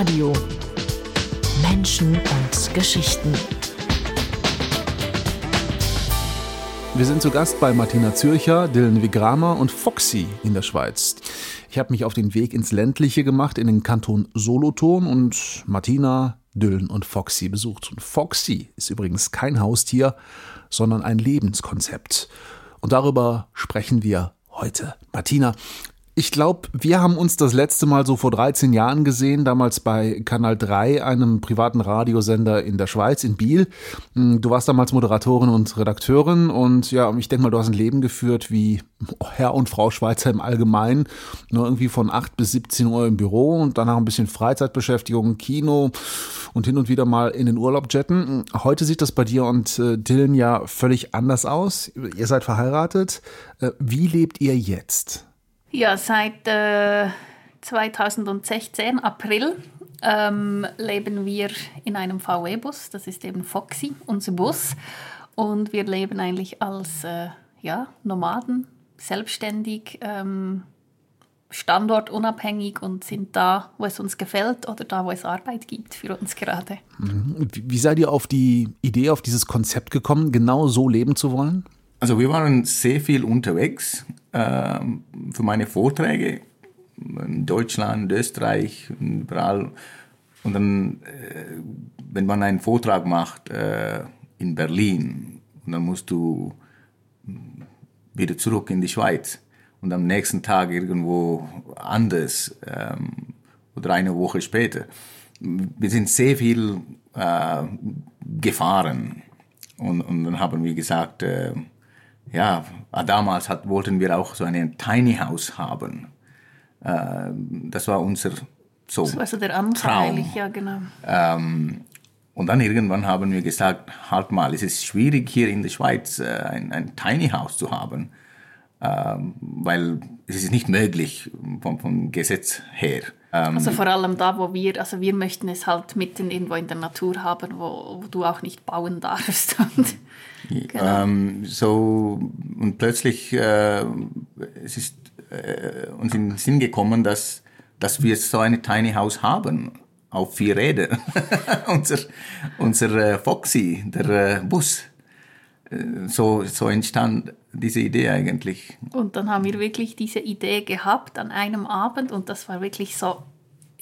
Radio. Menschen und Geschichten. Wir sind zu Gast bei Martina Zürcher, Dylan Vigrama und Foxy in der Schweiz. Ich habe mich auf den Weg ins Ländliche gemacht, in den Kanton Solothurn und Martina, Dylan und Foxy besucht. Und Foxy ist übrigens kein Haustier, sondern ein Lebenskonzept. Und darüber sprechen wir heute. Martina, ich glaube, wir haben uns das letzte Mal so vor 13 Jahren gesehen, damals bei Kanal 3, einem privaten Radiosender in der Schweiz, in Biel. Hm, du warst damals Moderatorin und Redakteurin und ja, ich denke mal, du hast ein Leben geführt wie Herr und Frau Schweizer im Allgemeinen. Nur irgendwie von 8 bis 17 Uhr im Büro und danach ein bisschen Freizeitbeschäftigung, Kino und hin und wieder mal in den Urlaub jetten. Heute sieht das bei dir und äh, Dylan ja völlig anders aus. Ihr seid verheiratet. Äh, wie lebt ihr jetzt? Ja, seit äh, 2016, April, ähm, leben wir in einem VW-Bus. Das ist eben Foxy, unser Bus. Und wir leben eigentlich als äh, ja, Nomaden, selbstständig, ähm, standortunabhängig und sind da, wo es uns gefällt oder da, wo es Arbeit gibt für uns gerade. Mhm. Wie seid ihr auf die Idee, auf dieses Konzept gekommen, genau so leben zu wollen? Also wir waren sehr viel unterwegs äh, für meine Vorträge in Deutschland, Österreich, überall. Und dann, äh, wenn man einen Vortrag macht äh, in Berlin, und dann musst du wieder zurück in die Schweiz und am nächsten Tag irgendwo anders ähm, oder eine Woche später. Wir sind sehr viel äh, gefahren und, und dann haben wir gesagt, äh, ja, damals hat, wollten wir auch so ein Tiny House haben. Äh, das war unser so das war so der Traum. ja genau. Ähm, und dann irgendwann haben wir gesagt, halt mal, es ist schwierig hier in der Schweiz äh, ein, ein Tiny House zu haben, weil es ist nicht möglich vom, vom Gesetz her. Ähm, also vor allem da, wo wir, also wir möchten es halt mitten irgendwo in der Natur haben, wo, wo du auch nicht bauen darfst. genau. ähm, so und plötzlich äh, es ist äh, uns in den Sinn gekommen, dass dass wir so eine Tiny House haben auf vier Räder. unser unser äh, Foxy, der äh, Bus. Äh, so so entstand diese Idee eigentlich. Und dann haben wir wirklich diese Idee gehabt an einem Abend und das war wirklich so,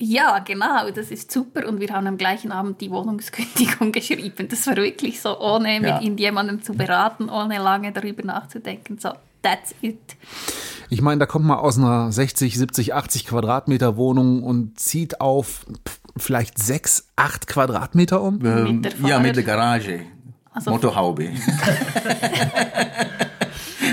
ja, genau, das ist super. Und wir haben am gleichen Abend die Wohnungskündigung geschrieben. Das war wirklich so, ohne ja. mit irgendjemandem zu beraten, ohne lange darüber nachzudenken. So, that's it. Ich meine, da kommt man aus einer 60, 70, 80 Quadratmeter Wohnung und zieht auf vielleicht 6, 8 Quadratmeter um? Ähm, mit ja, mit der Garage. Also Motorhaube.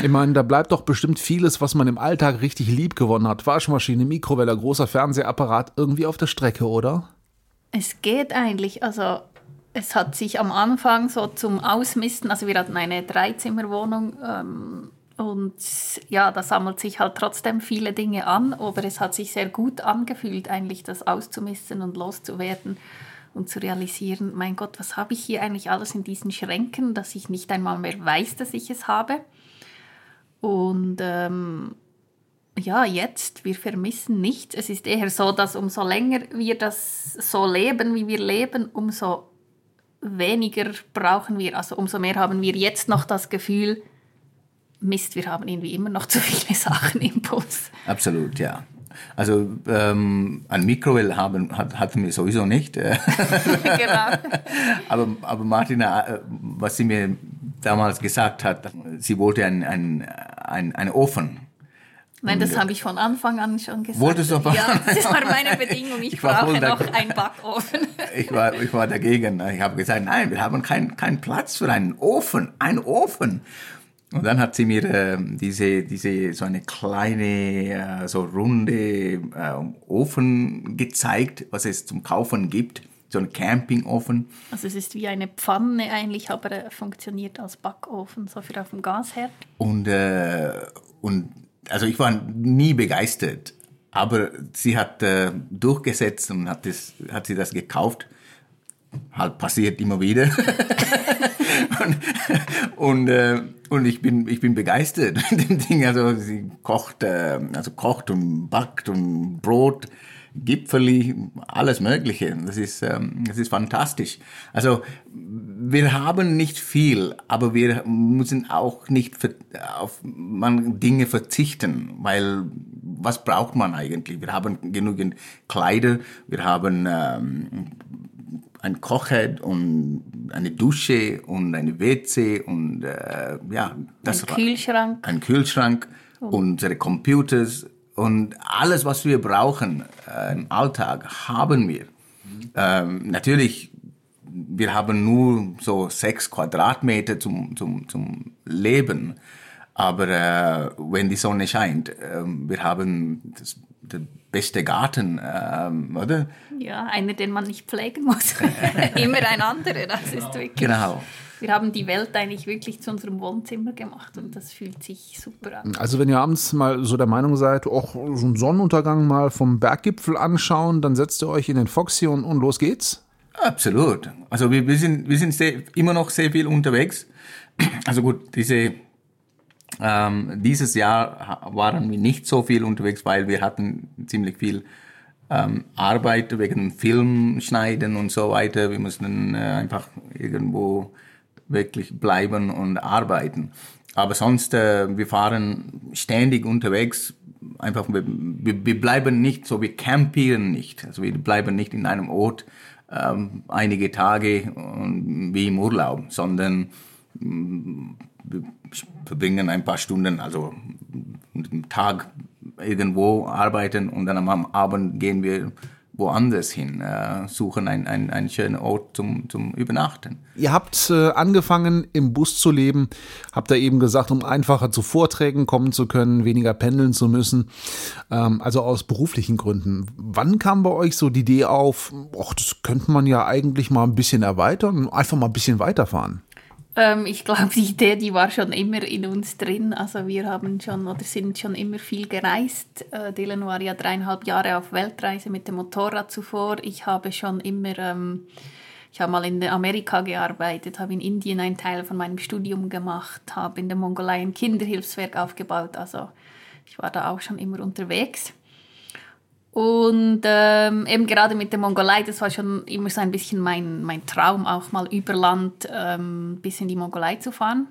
Ich meine, da bleibt doch bestimmt vieles, was man im Alltag richtig lieb gewonnen hat. Waschmaschine, Mikrowelle, großer Fernsehapparat irgendwie auf der Strecke, oder? Es geht eigentlich. Also es hat sich am Anfang so zum Ausmisten, also wir hatten eine Dreizimmerwohnung ähm, und ja, da sammelt sich halt trotzdem viele Dinge an, aber es hat sich sehr gut angefühlt, eigentlich das auszumisten und loszuwerden und zu realisieren, mein Gott, was habe ich hier eigentlich alles in diesen Schränken, dass ich nicht einmal mehr weiß, dass ich es habe. Und ähm, ja, jetzt, wir vermissen nichts. Es ist eher so, dass umso länger wir das so leben, wie wir leben, umso weniger brauchen wir. Also umso mehr haben wir jetzt noch das Gefühl, Mist, wir haben irgendwie immer noch zu viele Sachen im Bus. Absolut, ja. Also ähm, ein Mikrowelle haben, hat, hatten wir sowieso nicht. genau. aber, aber Martina, äh, was sie mir damals gesagt hat, sie wollte einen ein, ein Ofen. Nein, das habe ich von Anfang an schon gesagt. Wolltest du Ja, das war meine Bedingung. Ich, ich brauche noch einen Backofen. ich, war, ich war dagegen. Ich habe gesagt, nein, wir haben keinen kein Platz für einen Ofen. Ein Ofen. Und dann hat sie mir äh, diese, diese, so eine kleine, äh, so runde äh, Ofen gezeigt, was es zum Kaufen gibt so ein Campingofen. Also es ist wie eine Pfanne eigentlich, aber er funktioniert als Backofen, so für auf dem Gasherd. Und, äh, und also ich war nie begeistert, aber sie hat äh, durchgesetzt und hat, das, hat sie das gekauft. Halt passiert immer wieder. und und, äh, und ich, bin, ich bin begeistert mit dem Ding. Also sie kocht, äh, also kocht und backt und Brot Gipfeli, alles Mögliche. Das ist, ähm, das ist fantastisch. Also wir haben nicht viel, aber wir müssen auch nicht auf man Dinge verzichten, weil was braucht man eigentlich? Wir haben genügend Kleider, wir haben ähm, ein Kochherd und eine Dusche und eine WC und äh, ja, das ein Kühlschrank. Ein Kühlschrank, oh. unsere Computers und alles, was wir brauchen äh, im Alltag, haben wir. Ähm, natürlich, wir haben nur so sechs Quadratmeter zum, zum, zum Leben. Aber äh, wenn die Sonne scheint, äh, wir haben das, den beste Garten, äh, oder? Ja, einer, den man nicht pflegen muss. Immer ein anderer, das ist wirklich... Genau wir haben die Welt eigentlich wirklich zu unserem Wohnzimmer gemacht und das fühlt sich super an. Also wenn ihr abends mal so der Meinung seid, auch so einen Sonnenuntergang mal vom Berggipfel anschauen, dann setzt ihr euch in den Foxy und, und los geht's? Absolut. Also wir, wir sind, wir sind sehr, immer noch sehr viel unterwegs. Also gut, diese, ähm, dieses Jahr waren wir nicht so viel unterwegs, weil wir hatten ziemlich viel ähm, Arbeit wegen Filmschneiden und so weiter. Wir mussten äh, einfach irgendwo wirklich bleiben und arbeiten. Aber sonst, äh, wir fahren ständig unterwegs. Einfach, wir, wir bleiben nicht so, wir campieren nicht. Also wir bleiben nicht in einem Ort ähm, einige Tage wie im Urlaub, sondern mm, wir verbringen ein paar Stunden, also am Tag irgendwo arbeiten und dann am Abend gehen wir woanders hin, äh, suchen einen, einen, einen schönen Ort zum, zum Übernachten. Ihr habt äh, angefangen, im Bus zu leben, habt ihr eben gesagt, um einfacher zu Vorträgen kommen zu können, weniger pendeln zu müssen, ähm, also aus beruflichen Gründen. Wann kam bei euch so die Idee auf, ach, das könnte man ja eigentlich mal ein bisschen erweitern, einfach mal ein bisschen weiterfahren? Ähm, ich glaube, die Idee, die war schon immer in uns drin. Also wir haben schon oder sind schon immer viel gereist. Äh, Dylan war ja dreieinhalb Jahre auf Weltreise mit dem Motorrad zuvor. Ich habe schon immer, ähm, ich habe mal in Amerika gearbeitet, habe in Indien einen Teil von meinem Studium gemacht, habe in der Mongolei ein Kinderhilfswerk aufgebaut. Also ich war da auch schon immer unterwegs. Und ähm, eben gerade mit der Mongolei, das war schon immer so ein bisschen mein, mein Traum, auch mal über Land ähm, bis in die Mongolei zu fahren.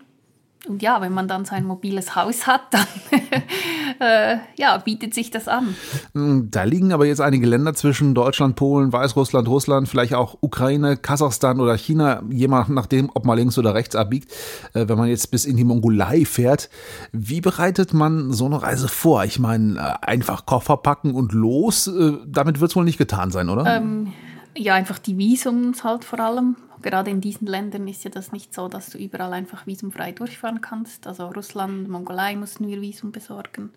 Und ja, wenn man dann so ein mobiles Haus hat, dann äh, ja, bietet sich das an. Hm, da liegen aber jetzt einige Länder zwischen Deutschland, Polen, Weißrussland, Russland, vielleicht auch Ukraine, Kasachstan oder China, je nachdem, ob man links oder rechts abbiegt. Äh, wenn man jetzt bis in die Mongolei fährt, wie bereitet man so eine Reise vor? Ich meine, äh, einfach Koffer packen und los, äh, damit wird es wohl nicht getan sein, oder? Ähm, ja, einfach die Visums halt vor allem gerade in diesen Ländern ist ja das nicht so, dass du überall einfach visumfrei durchfahren kannst. Also Russland, Mongolei mussten wir Visum besorgen.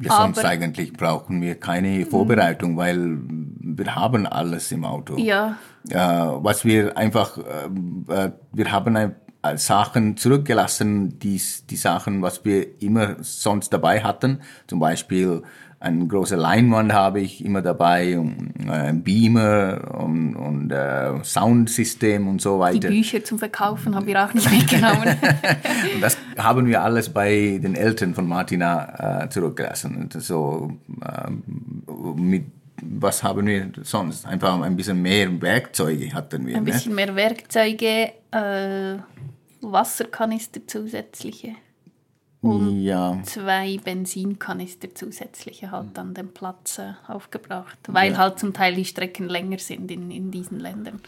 Ja, sonst Aber, eigentlich brauchen wir keine Vorbereitung, weil wir haben alles im Auto. Ja. Äh, was wir einfach, äh, wir haben ein, Sachen zurückgelassen, die, die Sachen, was wir immer sonst dabei hatten. Zum Beispiel eine große Leinwand habe ich immer dabei, und, äh, Beamer und, und äh, Soundsystem und so weiter. Die Bücher zum Verkaufen haben wir auch nicht mitgenommen. und das haben wir alles bei den Eltern von Martina äh, zurückgelassen. So äh, mit was haben wir sonst? Einfach ein bisschen mehr Werkzeuge hatten wir. Ein ne? bisschen ne? mehr Werkzeuge, äh, Wasserkanister zusätzliche und ja. zwei Benzinkanister zusätzliche halt an den Platz äh, aufgebracht, weil ja. halt zum Teil die Strecken länger sind in, in diesen Ländern.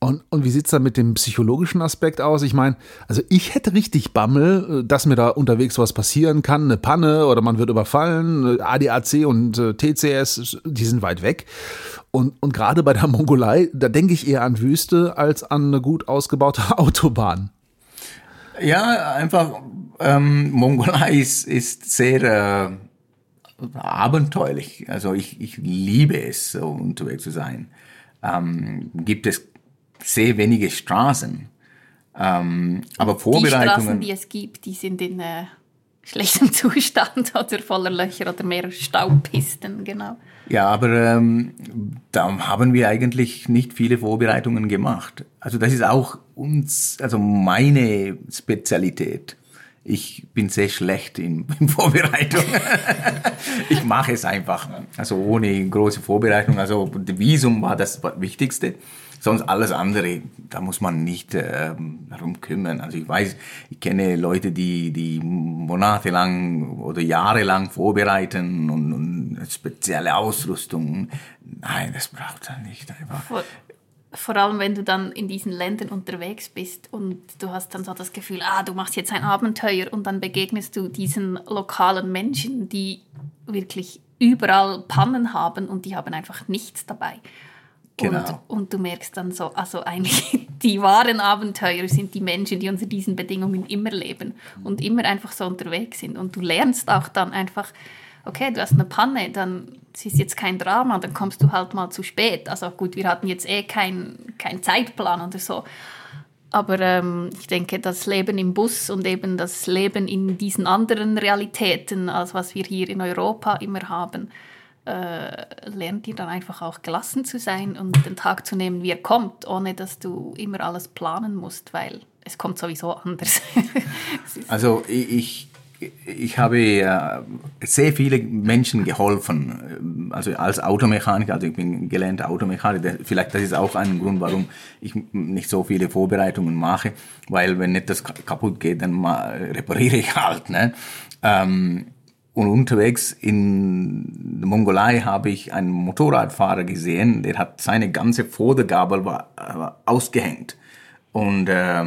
Und, und wie sieht es dann mit dem psychologischen Aspekt aus? Ich meine, also ich hätte richtig Bammel, äh, dass mir da unterwegs was passieren kann, eine Panne oder man wird überfallen. Äh, ADAC und TCS, die sind weit weg. Und, und gerade bei der Mongolei, da denke ich eher an Wüste als an eine gut ausgebaute Autobahn. Ja, einfach ähm, Mongolei ist, ist sehr äh, abenteuerlich. Also ich, ich liebe es, so unterwegs zu sein. Ähm, gibt es sehr wenige Straßen. Ähm, aber Vorbereitungen. Die Straßen, die es gibt, die sind in äh, schlechtem Zustand oder voller Löcher oder mehr Staubpisten, genau. Ja, aber ähm, da haben wir eigentlich nicht viele Vorbereitungen gemacht. Also das ist auch uns, also meine Spezialität. Ich bin sehr schlecht in, in Vorbereitung. ich mache es einfach, also ohne große Vorbereitung. Also Visum war das Wichtigste. Sonst alles andere, da muss man nicht äh, darum kümmern. Also ich weiß, ich kenne Leute, die, die monatelang oder jahrelang vorbereiten und, und spezielle Ausrüstung. Nein, das braucht er nicht einfach. Vor, allem, wenn du dann in diesen Ländern unterwegs bist und du hast dann so das Gefühl, ah, du machst jetzt ein Abenteuer und dann begegnest du diesen lokalen Menschen, die wirklich überall Pannen haben und die haben einfach nichts dabei. Genau. Und, und du merkst dann so, also eigentlich die wahren Abenteuer sind die Menschen, die unter diesen Bedingungen immer leben und immer einfach so unterwegs sind. Und du lernst auch dann einfach, okay, du hast eine Panne, dann ist jetzt kein Drama, dann kommst du halt mal zu spät. Also gut, wir hatten jetzt eh keinen kein Zeitplan oder so. Aber ähm, ich denke, das Leben im Bus und eben das Leben in diesen anderen Realitäten, als was wir hier in Europa immer haben, äh, lernt ihr dann einfach auch gelassen zu sein und den Tag zu nehmen, wie er kommt, ohne dass du immer alles planen musst, weil es kommt sowieso anders. also ich, ich habe äh, sehr viele Menschen geholfen, also als Automechaniker, also ich bin gelernter Automechaniker, vielleicht das ist auch ein Grund, warum ich nicht so viele Vorbereitungen mache, weil wenn etwas kaputt geht, dann repariere ich halt. Ne? Ähm, und unterwegs in der Mongolei habe ich einen Motorradfahrer gesehen, der hat seine ganze Vordergabel ausgehängt. Und äh,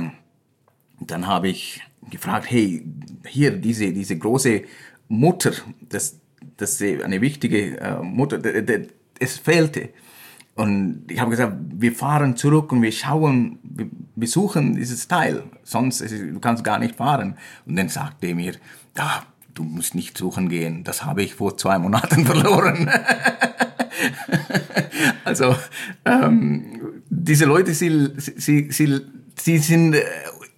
dann habe ich gefragt, hey, hier diese, diese große Mutter, das, das ist eine wichtige äh, Mutter, es fehlte. Und ich habe gesagt, wir fahren zurück und wir schauen, wir besuchen dieses Teil, sonst du kannst gar nicht fahren. Und dann sagte er mir, da du musst nicht suchen gehen, das habe ich vor zwei Monaten verloren. also ähm, diese Leute, sie, sie, sie, sie sind äh,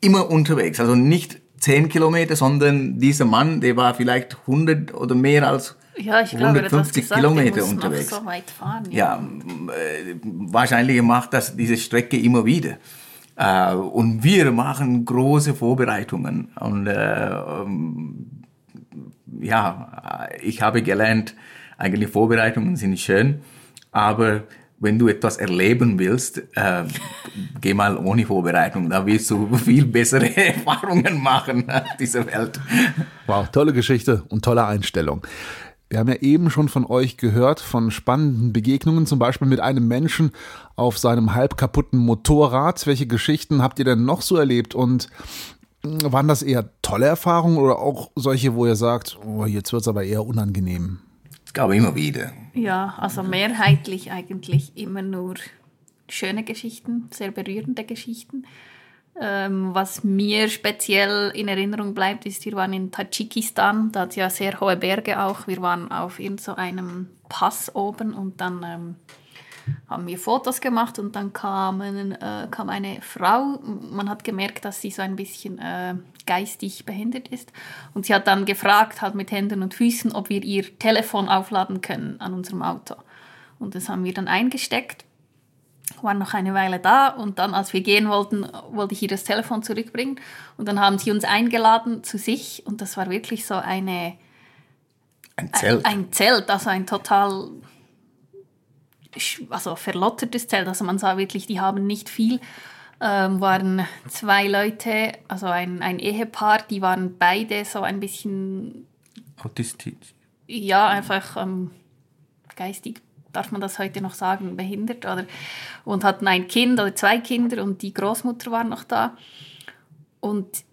immer unterwegs, also nicht zehn Kilometer, sondern dieser Mann, der war vielleicht 100 oder mehr als ja, ich 150 glaube, Kilometer unterwegs. So fahren, ja, ja äh, wahrscheinlich macht das diese Strecke immer wieder. Äh, und wir machen große Vorbereitungen und äh, ähm, ja, ich habe gelernt, eigentlich Vorbereitungen sind schön, aber wenn du etwas erleben willst, äh, geh mal ohne Vorbereitung. Da wirst du viel bessere Erfahrungen machen auf dieser Welt. Wow, tolle Geschichte und tolle Einstellung. Wir haben ja eben schon von euch gehört, von spannenden Begegnungen, zum Beispiel mit einem Menschen auf seinem halb kaputten Motorrad. Welche Geschichten habt ihr denn noch so erlebt? Und waren das eher tolle Erfahrungen oder auch solche, wo ihr sagt, oh, jetzt wird es aber eher unangenehm? Es gab immer wieder. Ja, also mehrheitlich eigentlich immer nur schöne Geschichten, sehr berührende Geschichten. Ähm, was mir speziell in Erinnerung bleibt, ist, wir waren in Tadschikistan, da hat ja sehr hohe Berge auch. Wir waren auf irgendeinem so Pass oben und dann ähm, haben wir Fotos gemacht und dann kam, äh, kam eine Frau, man hat gemerkt, dass sie so ein bisschen äh, geistig behindert ist und sie hat dann gefragt, halt mit Händen und Füßen, ob wir ihr Telefon aufladen können an unserem Auto. Und das haben wir dann eingesteckt, waren noch eine Weile da und dann, als wir gehen wollten, wollte ich ihr das Telefon zurückbringen und dann haben sie uns eingeladen zu sich und das war wirklich so eine... Ein Zelt. Ein, ein Zelt, also ein total also verlottertes Zelt. Also man sah wirklich, die haben nicht viel. Ähm, waren zwei Leute, also ein, ein Ehepaar, die waren beide so ein bisschen autistisch. Ja, einfach ähm, geistig, darf man das heute noch sagen, behindert oder und hatten ein Kind oder zwei Kinder und die Großmutter war noch da. Und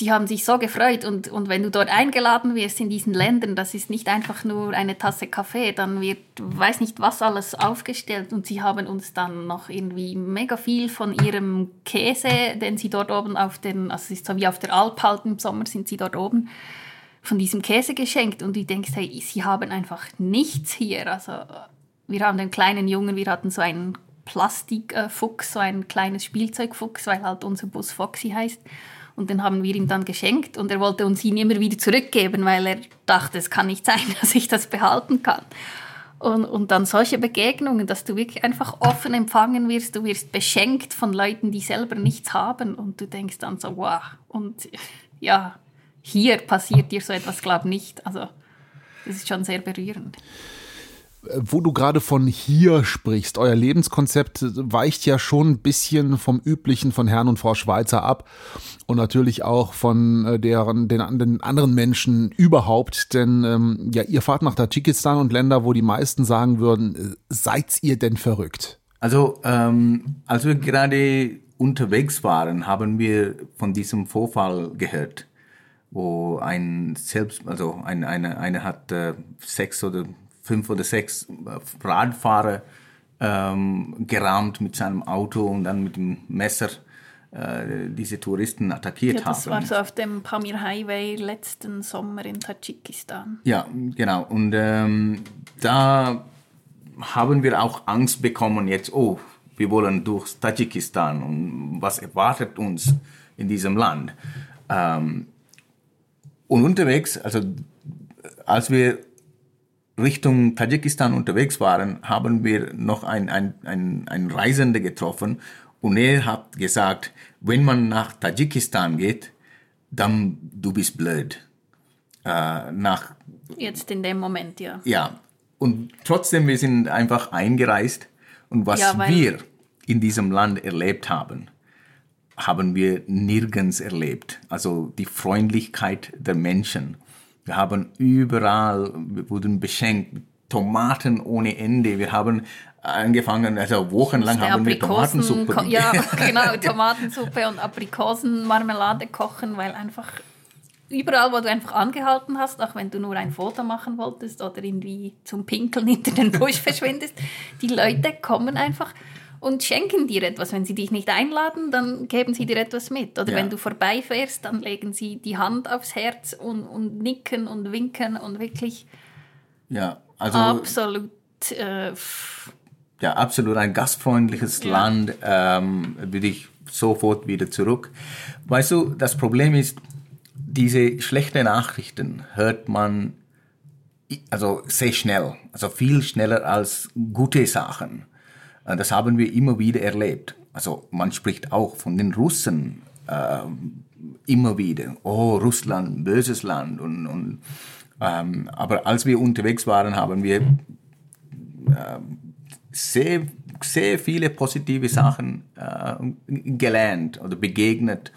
die haben sich so gefreut. Und, und wenn du dort eingeladen wirst in diesen Ländern, das ist nicht einfach nur eine Tasse Kaffee, dann wird, weiß nicht was alles aufgestellt. Und sie haben uns dann noch irgendwie mega viel von ihrem Käse, den sie dort oben auf den, also es ist so wie auf der Alp halt im Sommer sind sie dort oben, von diesem Käse geschenkt. Und du denkst, hey, sie haben einfach nichts hier, also wir haben den kleinen Jungen, wir hatten so einen Plastikfuchs, so ein kleines Spielzeugfuchs, weil halt unser Bus Foxy heißt und den haben wir ihm dann geschenkt und er wollte uns ihn immer wieder zurückgeben, weil er dachte, es kann nicht sein, dass ich das behalten kann. Und, und dann solche Begegnungen, dass du wirklich einfach offen empfangen wirst, du wirst beschenkt von Leuten, die selber nichts haben und du denkst dann so, wow. Und ja, hier passiert dir so etwas, glaube nicht. Also das ist schon sehr berührend. Wo du gerade von hier sprichst, euer Lebenskonzept weicht ja schon ein bisschen vom üblichen von Herrn und Frau Schweizer ab und natürlich auch von äh, deren, den, den anderen Menschen überhaupt, denn ähm, ja, ihr fahrt nach Tadschikistan und Länder, wo die meisten sagen würden, äh, seid ihr denn verrückt? Also, ähm, als wir gerade unterwegs waren, haben wir von diesem Vorfall gehört, wo ein selbst, also eine, eine, eine hat äh, sechs oder fünf oder sechs äh, Radfahrer ähm, gerammt mit seinem Auto und dann mit dem Messer äh, diese Touristen attackiert ja, das haben. war so auf dem Pamir Highway letzten Sommer in Tadschikistan. Ja, genau. Und ähm, da haben wir auch Angst bekommen jetzt, oh, wir wollen durch Tadschikistan und was erwartet uns in diesem Land. Ähm, und unterwegs, also als wir Richtung Tadschikistan unterwegs waren, haben wir noch einen ein, ein Reisende getroffen und er hat gesagt, wenn man nach Tadschikistan geht, dann du bist blöd. Äh, nach, Jetzt in dem Moment, ja. ja, und trotzdem, wir sind einfach eingereist und was Ja, wir in diesem Land erlebt haben, haben wir nirgends erlebt. Also die Freundlichkeit der Menschen. Wir haben überall, wir wurden beschenkt, Tomaten ohne Ende. Wir haben angefangen, also wochenlang haben wir Tomatensuppe ko- ja, genau, Tomatensuppe und Aprikosenmarmelade kochen, weil einfach überall, wo du einfach angehalten hast, auch wenn du nur ein Foto machen wolltest oder irgendwie zum Pinkeln hinter den Busch verschwindest, die Leute kommen einfach und schenken dir etwas. Wenn sie dich nicht einladen, dann geben sie dir etwas mit. Oder Ja. wenn du vorbeifährst, dann legen sie die Hand aufs Herz und, und nicken und winken und wirklich Ja, also absolut äh, ja, absolut ein gastfreundliches Ja. Land, ähm, würde ich sofort wieder zurück. Weißt du, das Problem ist, diese schlechten Nachrichten hört man also sehr schnell, also viel schneller als gute Sachen. Äh, Das haben wir immer wieder erlebt. Also man spricht auch von den Russen ähm, immer wieder. Oh, Russland, böses Land. Und, und, ähm, aber als wir unterwegs waren, haben wir sehr, sehr viele positive Sachen äh, gelernt oder begegnet.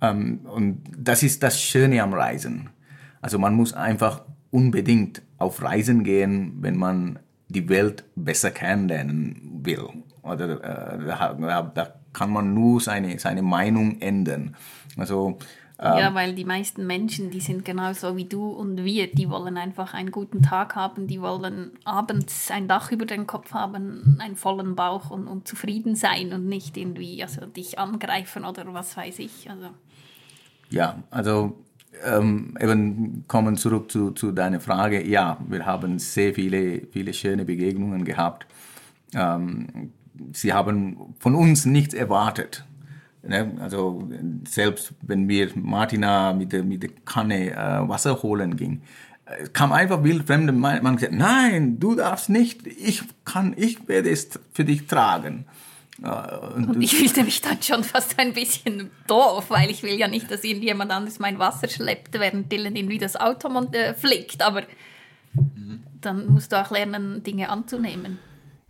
Ähm, und das ist das Schöne am Reisen. Also man muss einfach unbedingt auf Reisen gehen, wenn man die Welt besser kennenlernen will. Oder äh, da, da kann man nur seine, seine Meinung ändern. Also Ja, weil die meisten Menschen, die sind genauso wie du und wir, die wollen einfach einen guten Tag haben, die wollen abends ein Dach über den Kopf haben, einen vollen Bauch und, und zufrieden sein und nicht irgendwie also dich angreifen oder was weiß ich. Also Ja, also ähm, eben kommen zurück zu, zu deiner Frage. Ja, wir haben sehr viele, viele schöne Begegnungen gehabt. Ähm, sie haben von uns nichts erwartet. Ne? Also selbst wenn wir Martina mit der, mit der Kanne äh, Wasser holen ging, äh, kam einfach wildfremde Mann man gesagt, nein, du darfst nicht, ich kann, ich werde es für dich tragen. Äh, und Und ich fühlte mich dann schon fast ein bisschen doof, weil ich will ja nicht, dass irgendjemand anderes mein Wasser schleppt, während Dylan irgendwie das Auto äh, flickt. Aber dann musst du auch lernen, Dinge anzunehmen.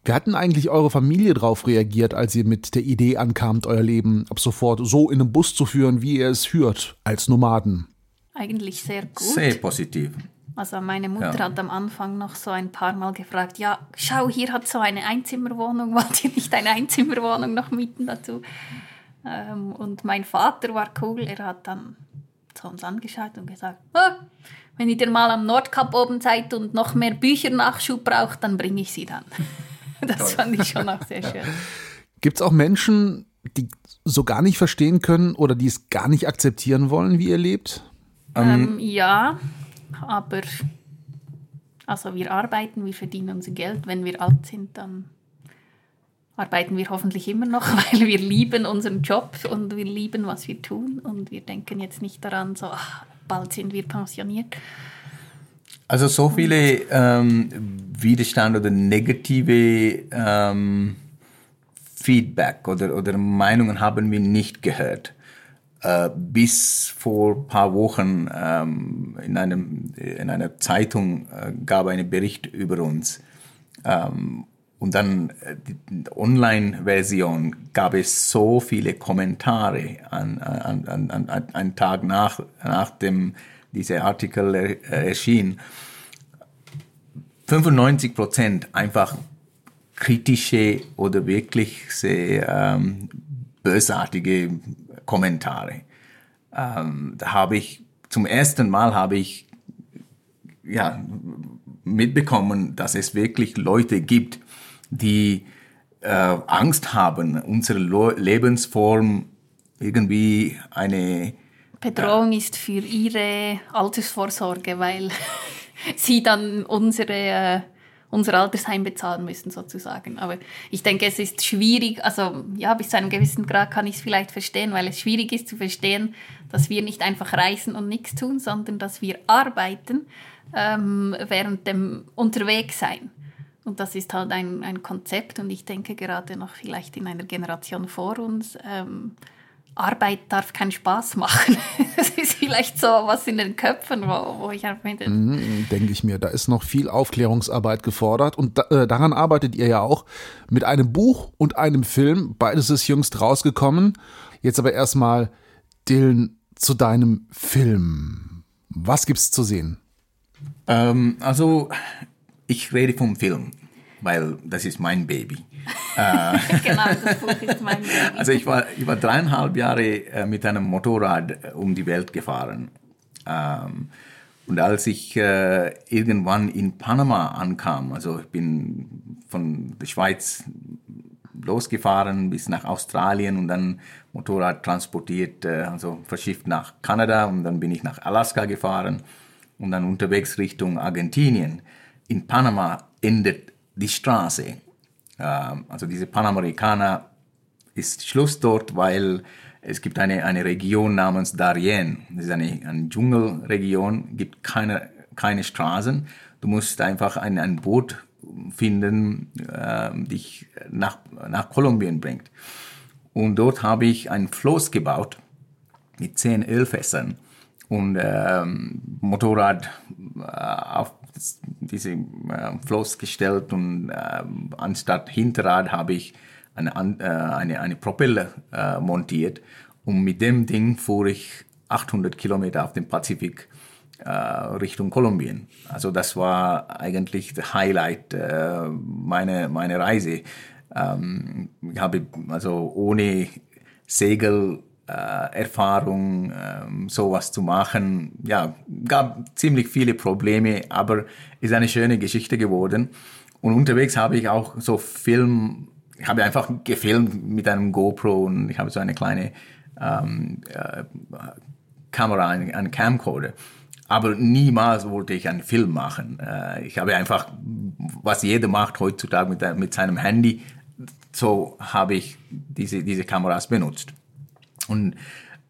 Wie hatten eigentlich eure Familie darauf reagiert, als ihr mit der Idee ankamt, euer Leben ab sofort so in einem Bus zu führen, wie ihr es führt, als Nomaden? Eigentlich sehr gut. sehr positiv. Also meine Mutter Ja. hat am Anfang noch so ein paar Mal gefragt, ja, schau, hier hat so eine Einzimmerwohnung, wollt ihr nicht eine Einzimmerwohnung noch mieten dazu? Ähm, und mein Vater war cool, er hat dann zu uns angeschaut und gesagt, ah, wenn ihr mal am Nordkap oben seid und noch mehr Büchernachschub braucht, dann bringe ich sie dann. Das fand ich schon auch sehr schön. Gibt es auch Menschen, die so gar nicht verstehen können oder die es gar nicht akzeptieren wollen, wie ihr lebt? Ähm, ja, aber also wir arbeiten, wir verdienen unser Geld. Wenn wir alt sind, dann arbeiten wir hoffentlich immer noch, weil wir lieben unseren Job und wir lieben, was wir tun. Und wir denken jetzt nicht daran, so ach, bald sind wir pensioniert. Also so viele ähm, Widerstand oder negative ähm, Feedback oder, oder Meinungen haben wir nicht gehört. Äh, bis vor ein paar Wochen ähm, in, einem, in einer Zeitung äh, gab einen Bericht über uns. Ähm, und dann äh, die Online-Version gab es so viele Kommentare an, an, an, an, an einen Tag nach, nachdem dieser Artikel erschien. 95 Prozent einfach kritische oder wirklich sehr ähm, bösartige Kommentare. Ähm, da habe ich zum ersten Mal habe ich ja mitbekommen, dass es wirklich Leute gibt, die äh, Angst haben, unsere Lebensform irgendwie eine Bedrohung äh, ist für ihre Altersvorsorge, weil sie dann unsere äh, unser Altersheim bezahlen müssen sozusagen. Aber ich denke, es ist schwierig, also ja, bis zu einem gewissen Grad kann ich es vielleicht verstehen, weil es schwierig ist zu verstehen, dass wir nicht einfach reisen und nichts tun, sondern dass wir arbeiten ähm, während dem Unterwegssein. Und das ist halt ein, ein Konzept und ich denke gerade noch vielleicht in einer Generation vor uns, ähm, Arbeit darf keinen Spaß machen. das ist vielleicht so was in den Köpfen, wo, wo ich einfach finde. Mhm, Denke ich mir, da ist noch viel Aufklärungsarbeit gefordert und da, äh, daran arbeitet ihr ja auch mit einem Buch und einem Film. Beides ist jüngst rausgekommen. Jetzt aber erstmal, Dylan, zu deinem Film. Was gibt's zu sehen? Ähm, also, ich rede vom Film, weil das ist mein Baby. Genau, das Buch ist mein Baby. Also ich war, ich war dreieinhalb Jahre äh, mit einem Motorrad äh, um die Welt gefahren. Ähm, und als ich äh, irgendwann in Panama ankam, also ich bin von der Schweiz losgefahren bis nach Australien und dann Motorrad transportiert, also verschifft nach Kanada und dann bin ich nach Alaska gefahren und dann unterwegs Richtung Argentinien. In Panama endet die Straße ähm, also diese Panamerikaner ist Schluss dort, weil es gibt eine, eine Region namens Darien. Das ist eine, eine Dschungelregion, gibt keine, keine Straßen. Du musst einfach ein, ein Boot finden, äh, dich nach, nach Kolumbien bringt. Und dort habe ich ein Floß gebaut mit zehn Ölfässern und ähm, Motorrad äh, auf diese äh, Floß gestellt und äh, anstatt Hinterrad habe ich eine, äh, eine, eine Propeller äh, montiert und mit dem Ding fuhr ich 800 Kilometer auf dem Pazifik äh, Richtung Kolumbien. Also das war eigentlich das Highlight äh, meiner meine Reise. Ähm, ich habe also ohne Segel Erfahrung, äh, sowas zu machen. Ja, gab ziemlich viele Probleme, aber ist eine schöne Geschichte geworden. Und unterwegs habe ich auch so Film, ich habe einfach gefilmt mit einem GoPro und ich habe so eine kleine ähm, äh, Kamera, einen, einen Camcorder. Aber niemals wollte ich einen Film machen. Äh, ich habe einfach, was jeder macht heutzutage mit, mit seinem Handy, so habe ich diese, diese Kameras benutzt. Und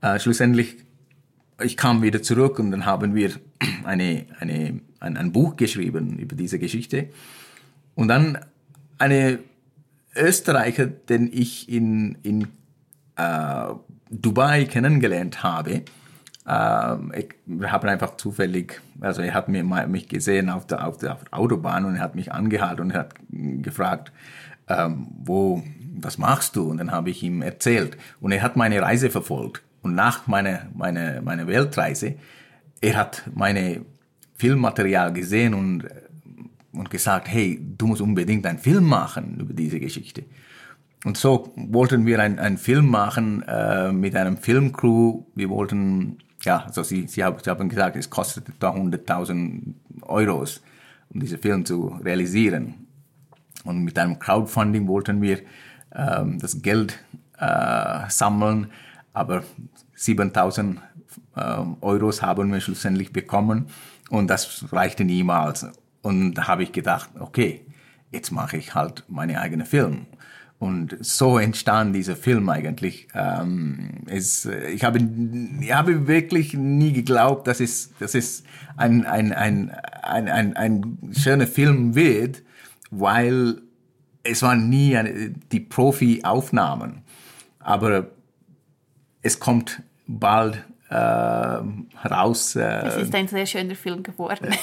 äh, schlussendlich, ich kam wieder zurück und dann haben wir eine, eine, ein, ein Buch geschrieben über diese Geschichte. Und dann eine Österreicher, den ich in, in äh, Dubai kennengelernt habe, äh, ich, wir haben einfach zufällig, also er hat mir, mich gesehen auf der, auf der Autobahn und er hat mich angehalten und hat gefragt, ähm, wo, was machst du? Und dann habe ich ihm erzählt. Und er hat meine Reise verfolgt. Und nach meiner, meiner, meiner Weltreise, er hat meine Filmmaterial gesehen und, und gesagt, hey, du musst unbedingt einen Film machen über diese Geschichte. Und so wollten wir einen Film machen äh, mit einem Filmcrew. Wir wollten, ja, also sie, sie, haben, sie haben gesagt, es kostet da 100.000 Euros, um diesen Film zu realisieren. Und mit einem Crowdfunding wollten wir ähm, das Geld äh, sammeln, aber 7000 äh, Euros haben wir schlussendlich bekommen und das reichte niemals. Und da habe ich gedacht, okay, jetzt mache ich halt meine eigene Film. Und so entstand dieser Film eigentlich. Ähm, es, ich, habe, ich habe wirklich nie geglaubt, dass es, dass es ein, ein, ein, ein, ein, ein schöner Film wird, weil es waren nie eine, die Profi-Aufnahmen, aber es kommt bald äh, raus. Äh, es ist ein sehr schöner Film geworden.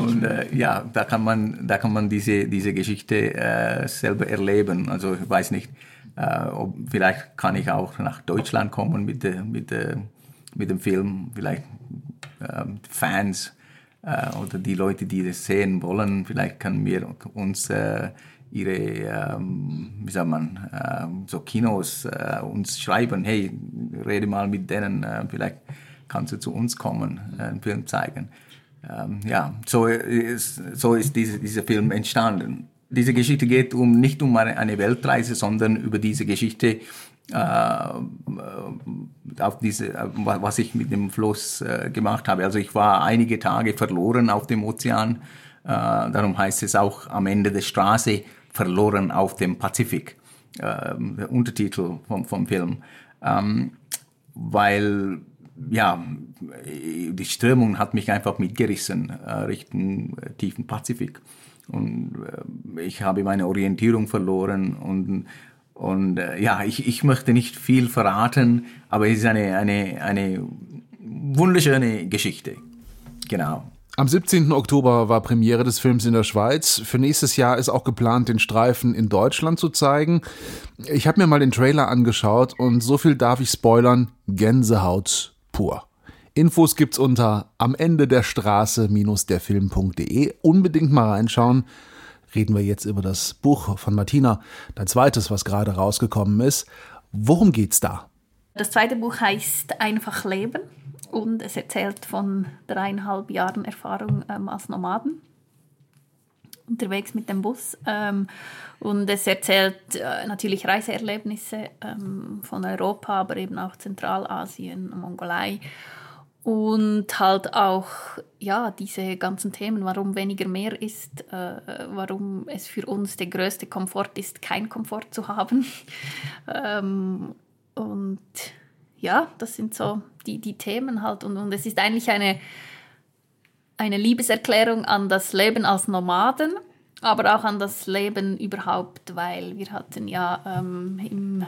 und äh, ja, da kann man, da kann man diese, diese Geschichte äh, selber erleben. Also ich weiß nicht, äh, ob, vielleicht kann ich auch nach Deutschland kommen mit, mit, mit dem Film. Vielleicht ähm, Fans äh, oder die Leute, die das sehen wollen, vielleicht können wir uns ihre, ähm, wie sagt man, äh, so Kinos äh, uns schreiben, hey, rede mal mit denen, äh, vielleicht kannst du zu uns kommen, äh, einen Film zeigen. Ähm, ja, so ist, so ist diese, dieser Film entstanden. Diese Geschichte geht um, nicht um eine, Weltreise, sondern über diese Geschichte, äh, auf diese, was ich mit dem Fluss äh, gemacht habe. Also ich war einige Tage verloren auf dem Ozean. Äh, darum heißt es auch am Ende der Straße verloren auf dem Pazifik, äh, der Untertitel vom, vom Film. Ähm, weil, ja, die Strömung hat mich einfach mitgerissen äh, Richtung äh, tiefen Pazifik. Und äh, ich habe meine Orientierung verloren und und äh, ja, ich, ich möchte nicht viel verraten, aber es ist eine, eine, eine wunderschöne Geschichte. Genau. Am 17. Oktober war Premiere des Films in der Schweiz. Für nächstes Jahr ist auch geplant, den Streifen in Deutschland zu zeigen. Ich habe mir mal den Trailer angeschaut und so viel darf ich spoilern. Gänsehaut pur. Infos gibt's unter am Ende der Straße derfilm.de. Unbedingt mal reinschauen. Reden wir jetzt über das Buch von Martina, dein zweites, was gerade rausgekommen ist. Worum geht's da? Das zweite Buch heißt Einfach Leben und es erzählt von dreieinhalb Jahren Erfahrung ähm, als Nomaden unterwegs mit dem Bus. Ähm, und es erzählt äh, natürlich Reiseerlebnisse ähm, von Europa, aber eben auch Zentralasien, Mongolei. Und halt auch ja, diese ganzen Themen, warum weniger mehr ist, äh, warum es für uns der größte Komfort ist, kein Komfort zu haben. ähm, und ja, das sind so die, die Themen halt. Und, und es ist eigentlich eine, eine Liebeserklärung an das Leben als Nomaden, aber auch an das Leben überhaupt, weil wir hatten ja ähm, im,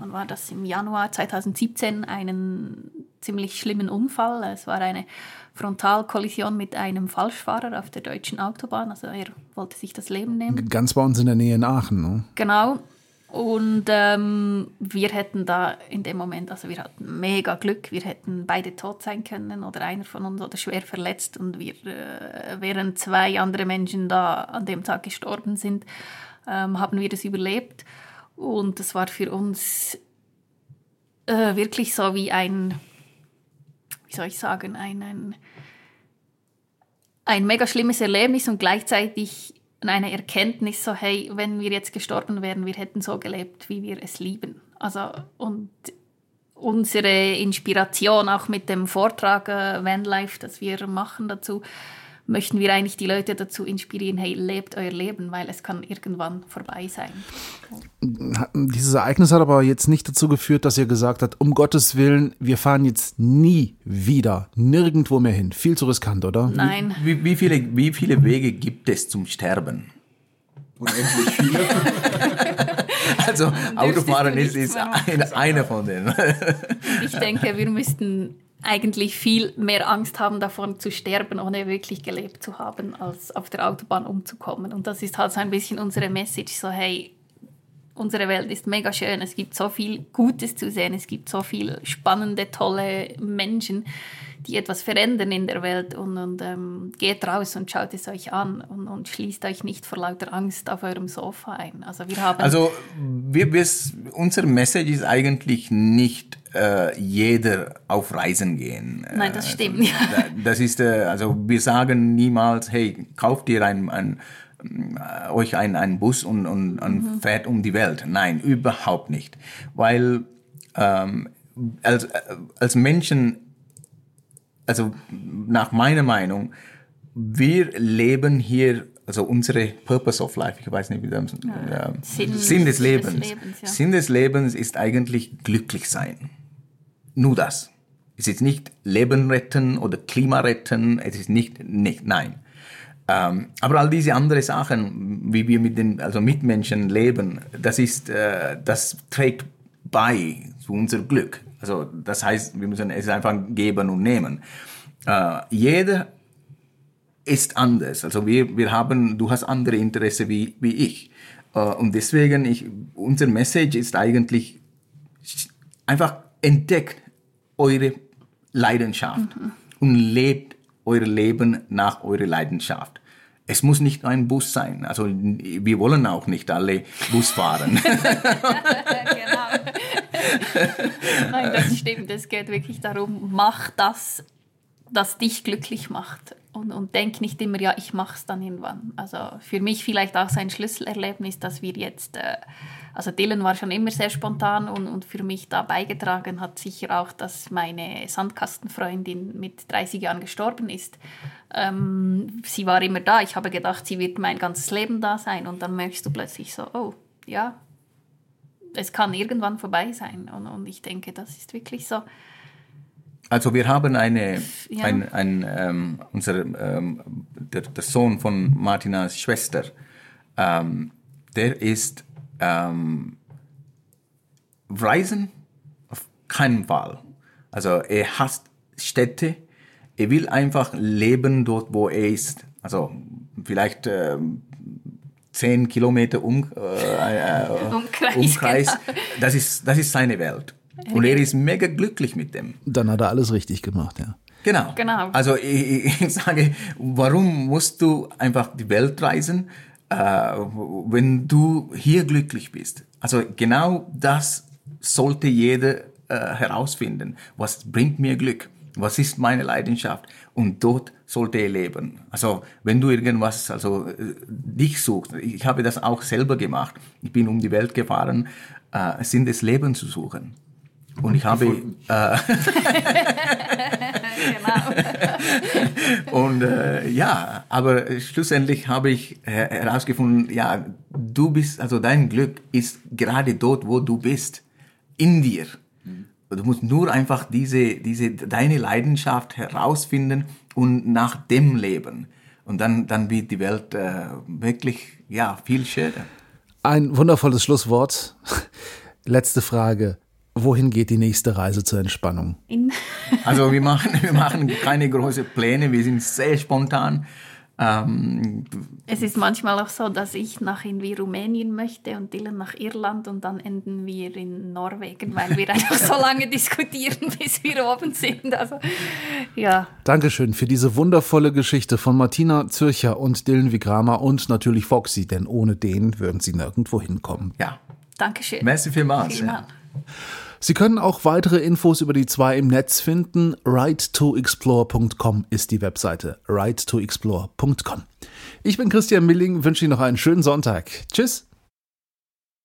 wann war das, im Januar 2017 einen ziemlich schlimmen Unfall. Es war eine Frontalkollision mit einem Falschfahrer auf der deutschen Autobahn. Also er wollte sich das Leben nehmen. Ganz bei uns in der Nähe in Aachen, ne? Genau. Und ähm, wir hätten da in dem Moment, also wir hatten mega Glück, wir hätten beide tot sein können oder einer von uns oder schwer verletzt und wir, äh, während zwei andere Menschen da an dem Tag gestorben sind, ähm, haben wir das überlebt. Und das war für uns äh, wirklich so wie ein, wie soll ich sagen, ein, ein, ein mega schlimmes Erlebnis und gleichzeitig eine Erkenntnis, so hey, wenn wir jetzt gestorben wären, wir hätten so gelebt, wie wir es lieben. Also und unsere Inspiration auch mit dem Vortrag äh, Vanlife, das wir machen dazu, möchten wir eigentlich die Leute dazu inspirieren, hey, lebt euer Leben, weil es kann irgendwann vorbei sein. Dieses Ereignis hat aber jetzt nicht dazu geführt, dass ihr gesagt habt, um Gottes Willen, wir fahren jetzt nie wieder nirgendwo mehr hin. Viel zu riskant, oder? Nein. Wie, wie, viele, wie viele Wege gibt es zum Sterben? Unendlich viele. also Autofahren ist, ist einer von denen. ich denke, wir müssten eigentlich viel mehr Angst haben davon zu sterben, ohne wirklich gelebt zu haben, als auf der Autobahn umzukommen. Und das ist halt so ein bisschen unsere Message, so hey, unsere Welt ist mega schön, es gibt so viel Gutes zu sehen, es gibt so viele spannende, tolle Menschen, die etwas verändern in der Welt und, und ähm, geht raus und schaut es euch an und, und, schließt euch nicht vor lauter Angst auf eurem Sofa ein. Also wir haben... Also wir, wir, unsere Message ist eigentlich nicht äh, jeder auf Reisen gehen. Nein, das äh, stimmt. Also, das ist, äh, also wir sagen niemals, hey, kauft dir ein, ein äh, euch ein, einen Bus und, und, und mhm. fährt um die Welt. Nein, überhaupt nicht. Weil ähm, als, äh, als Menschen, also nach meiner Meinung, wir leben hier, also unsere Purpose of Life, ich weiß nicht, wie das, ja, Sinn, Sinn, des Lebens. Des Lebens ja. Sinn des Lebens ist eigentlich glücklich sein. Nur das. Es ist nicht Leben retten oder Klima retten, es ist nicht, nicht nein. Ähm, aber all diese anderen Sachen, wie wir mit den also Mitmenschen leben, das ist, äh, das trägt bei zu unserem Glück. Also das heißt, wir müssen es einfach geben und nehmen. Äh, jeder ist anders. Also wir, wir haben, du hast andere Interesse wie, wie ich. Äh, und deswegen, ich, unser Message ist eigentlich einfach entdeckt eure Leidenschaft mhm. und lebt euer Leben nach eurer Leidenschaft. Es muss nicht ein Bus sein. Also wir wollen auch nicht alle Bus fahren. genau. Nein, das stimmt. Es geht wirklich darum, mach das, das dich glücklich macht. Und, und denk nicht immer, ja, ich mache es dann irgendwann. Also für mich vielleicht auch so ein Schlüsselerlebnis, dass wir jetzt... Äh, also Dylan war schon immer sehr spontan und, und für mich da beigetragen hat sicher auch, dass meine Sandkastenfreundin mit 30 Jahren gestorben ist. Ähm, sie war immer da. Ich habe gedacht, sie wird mein ganzes Leben da sein und dann merkst du plötzlich so, oh ja, es kann irgendwann vorbei sein. Und, und ich denke, das ist wirklich so. Also wir haben eine, ja. ein, ein ähm, unser, ähm, der, der, Sohn von Martinas Schwester, ähm, der ist ähm, Reisen auf keinen Fall. Also er hasst Städte. Er will einfach leben dort, wo er ist. Also vielleicht äh, zehn Kilometer um, äh, äh, Umkreis. Umkreis. Genau. Das, ist, das ist seine Welt. Und er ist mega glücklich mit dem. Dann hat er alles richtig gemacht, ja. Genau. genau. Also ich, ich sage, warum musst du einfach die Welt reisen? äh, wenn du hier glücklich bist. Also genau das sollte jeder äh, herausfinden. Was bringt mir Glück? Was ist meine Leidenschaft? Und dort sollte er leben. Also wenn du irgendwas, also äh, dich suchst, ich habe das auch selber gemacht. Ich bin um die Welt gefahren, äh, sind es Leben zu suchen. Und ich habe äh, genau. und äh, ja, aber schlussendlich habe ich herausgefunden, ja, du bist, also dein Glück ist gerade dort, wo du bist, in dir. Du musst nur einfach diese, diese, deine Leidenschaft herausfinden und nach dem leben. Und dann, dann wird die Welt äh, wirklich, ja, viel schöner. Ein wundervolles Schlusswort. Letzte Frage wohin geht die nächste Reise zur Entspannung? also wir machen, wir machen keine großen Pläne, wir sind sehr spontan. Ähm, es ist manchmal auch so, dass ich nach irgendwie Rumänien möchte und Dylan nach Irland und dann enden wir in Norwegen, weil wir einfach so lange diskutieren, bis wir oben sind. Also, ja. Dankeschön für diese wundervolle Geschichte von Martina Zürcher und Dylan Vigrama und natürlich Foxy, denn ohne den würden sie nirgendwo hinkommen. Ja. Dankeschön. Merci vielmals. vielmals. Ja. Sie können auch weitere Infos über die zwei im Netz finden. Right2explore.com ist die Webseite. Right2explore.com. Ich bin Christian Milling, wünsche Ihnen noch einen schönen Sonntag. Tschüss.